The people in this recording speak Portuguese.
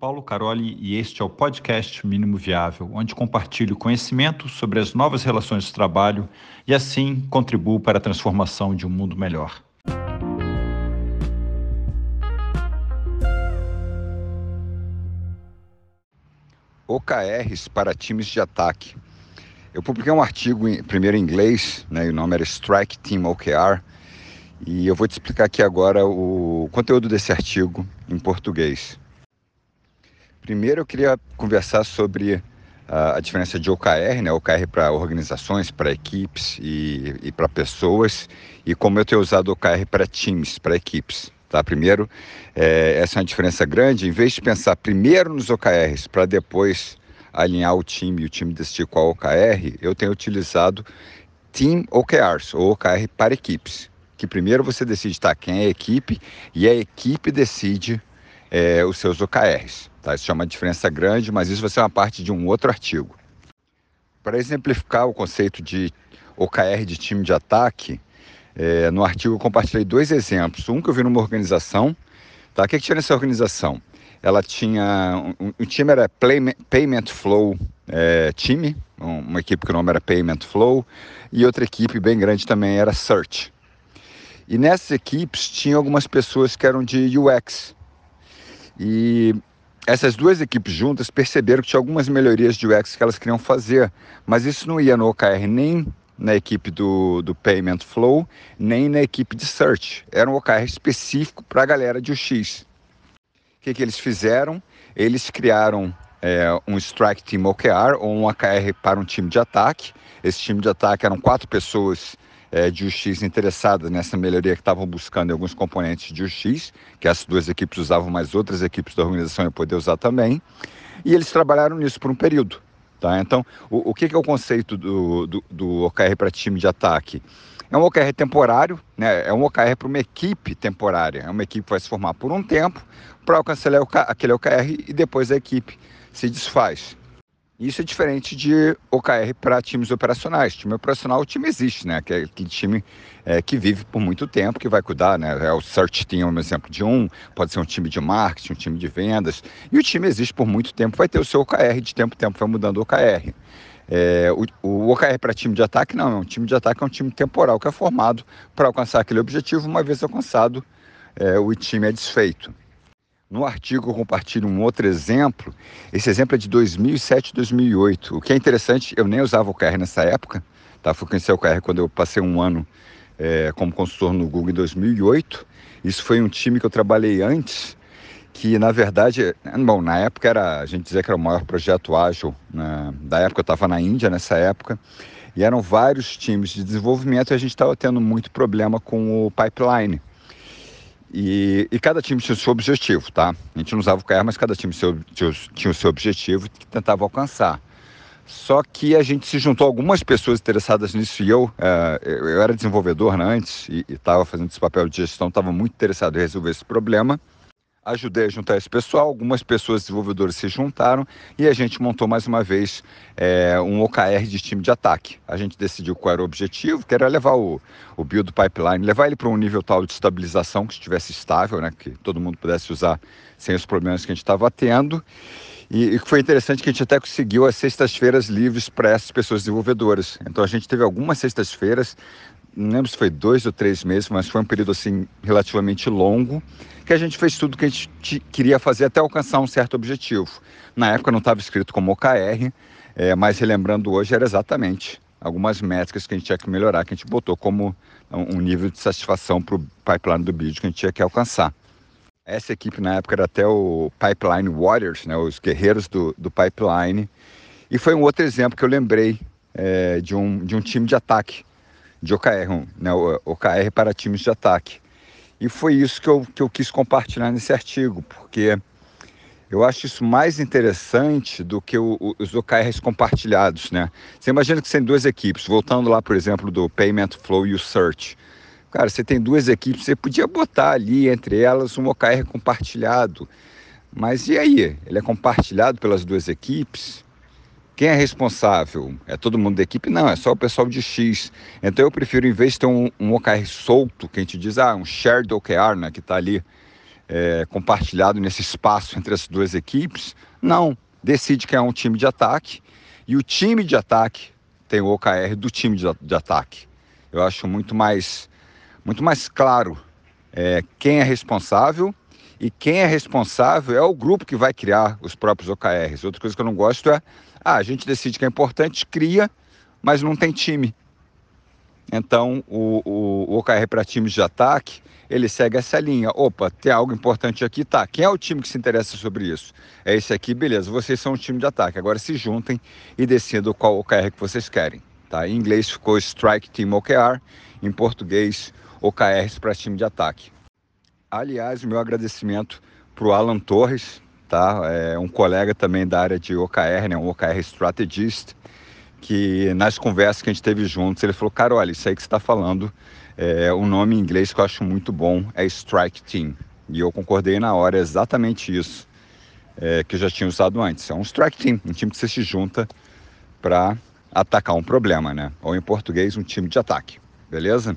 Paulo Caroli e este é o podcast Mínimo Viável, onde compartilho conhecimento sobre as novas relações de trabalho e assim contribuo para a transformação de um mundo melhor. OKRs para times de ataque. Eu publiquei um artigo em, primeiro em inglês, né, e o nome era Strike Team OKR, e eu vou te explicar aqui agora o conteúdo desse artigo em português. Primeiro eu queria conversar sobre a, a diferença de OKR, né? OKR para organizações, para equipes e, e para pessoas, e como eu tenho usado OKR para times, para equipes. Tá? Primeiro, é, essa é uma diferença grande. Em vez de pensar primeiro nos OKRs para depois alinhar o time e o time decidir qual OKR, eu tenho utilizado Team OKRs, ou OKR para equipes que primeiro você decide tá, quem é a equipe e a equipe decide é, os seus OKRs. Tá? Isso é uma diferença grande, mas isso vai ser uma parte de um outro artigo. Para exemplificar o conceito de OKR de time de ataque, é, no artigo eu compartilhei dois exemplos. Um que eu vi numa organização. Tá? O que, que tinha nessa organização? Ela tinha. Um, um time era Payment Flow é, Time, uma equipe que o nome era Payment Flow, e outra equipe bem grande também era Search. E nessas equipes tinha algumas pessoas que eram de UX. E essas duas equipes juntas perceberam que tinha algumas melhorias de UX que elas queriam fazer, mas isso não ia no OKR nem na equipe do, do Payment Flow, nem na equipe de Search. Era um OKR específico para a galera de UX. O que, que eles fizeram? Eles criaram é, um Strike Team OKR ou um OKR para um time de ataque. Esse time de ataque eram quatro pessoas é, de UX interessadas nessa melhoria que estavam buscando em alguns componentes de UX, que as duas equipes usavam, mas outras equipes da organização iam poder usar também. E eles trabalharam nisso por um período. Tá? Então, o, o que, que é o conceito do, do, do OKR para time de ataque? É um OKR temporário, né? é um OKR para uma equipe temporária. É uma equipe que vai se formar por um tempo para alcançar aquele OKR e depois a equipe se desfaz. Isso é diferente de OKR para times operacionais. Time operacional, o time existe, né? Que é aquele time é, que vive por muito tempo, que vai cuidar, né? É o Search Team é um exemplo de um, pode ser um time de marketing, um time de vendas. E o time existe por muito tempo, vai ter o seu OKR, de tempo em tempo vai mudando o OKR. É, o, o OKR para time de ataque não, é um time de ataque é um time temporal que é formado para alcançar aquele objetivo, uma vez alcançado, é, o time é desfeito. No artigo eu compartilho um outro exemplo. Esse exemplo é de 2007 2008. O que é interessante, eu nem usava o OKR nessa época. Tá? Fui conhecer o OKR quando eu passei um ano é, como consultor no Google em 2008. Isso foi um time que eu trabalhei antes, que na verdade, bom, na época era, a gente dizia que era o maior projeto ágil. Né? Da época eu estava na Índia nessa época. E eram vários times de desenvolvimento e a gente estava tendo muito problema com o pipeline. E, e, cada time tinha o seu objetivo, tá? A gente não usava o KR, mas cada time tinha, tinha o seu objetivo que tentava alcançar. Só que a gente se juntou algumas pessoas interessadas nisso e eu, é, eu era desenvolvedor né, antes e estava fazendo esse papel de gestão, estava muito interessado em resolver esse problema ajudei a juntar esse pessoal, algumas pessoas desenvolvedores se juntaram e a gente montou mais uma vez é, um OKR de time de ataque. A gente decidiu qual era o objetivo, que era levar o, o build pipeline, levar ele para um nível tal de estabilização que estivesse estável, né, que todo mundo pudesse usar sem os problemas que a gente estava tendo. E, e foi interessante que a gente até conseguiu as sextas-feiras livres para essas pessoas desenvolvedoras. Então a gente teve algumas sextas-feiras não lembro se foi dois ou três meses, mas foi um período assim relativamente longo, que a gente fez tudo que a gente queria fazer até alcançar um certo objetivo. Na época não estava escrito como OKR, é, mas relembrando hoje era exatamente algumas métricas que a gente tinha que melhorar, que a gente botou como um nível de satisfação para o pipeline do vídeo que a gente tinha que alcançar. Essa equipe na época era até o Pipeline Warriors, né, os guerreiros do, do pipeline. E foi um outro exemplo que eu lembrei é, de, um, de um time de ataque de OKR, né, OKR para times de ataque. E foi isso que eu, que eu quis compartilhar nesse artigo, porque eu acho isso mais interessante do que o, o, os OKRs compartilhados, né? Você imagina que você tem duas equipes, voltando lá, por exemplo, do Payment Flow e o Search. Cara, você tem duas equipes, você podia botar ali entre elas um OKR compartilhado. Mas e aí? Ele é compartilhado pelas duas equipes? Quem é responsável? É todo mundo da equipe? Não, é só o pessoal de X. Então eu prefiro, em vez de ter um, um OKR solto, que a gente diz, ah, um shared OKR, né, que está ali é, compartilhado nesse espaço entre as duas equipes. Não, decide que é um time de ataque e o time de ataque tem o OKR do time de, de ataque. Eu acho muito mais, muito mais claro é, quem é responsável e quem é responsável é o grupo que vai criar os próprios OKRs. Outra coisa que eu não gosto é, ah, a gente decide que é importante, cria, mas não tem time. Então, o, o, o OKR para times de ataque, ele segue essa linha. Opa, tem algo importante aqui, tá. Quem é o time que se interessa sobre isso? É esse aqui, beleza. Vocês são um time de ataque. Agora se juntem e decidam qual OKR que vocês querem. Tá? Em inglês ficou Strike Team OKR, em português OKRs para time de ataque. Aliás, o meu agradecimento para o Alan Torres, tá? É um colega também da área de OKR, né? um OKR Strategist, que nas conversas que a gente teve juntos, ele falou, cara, olha, isso aí que você está falando, é, o nome em inglês que eu acho muito bom é Strike Team. E eu concordei na hora, é exatamente isso é, que eu já tinha usado antes. É um Strike Team, um time que você se junta para atacar um problema, né? Ou em português, um time de ataque, beleza?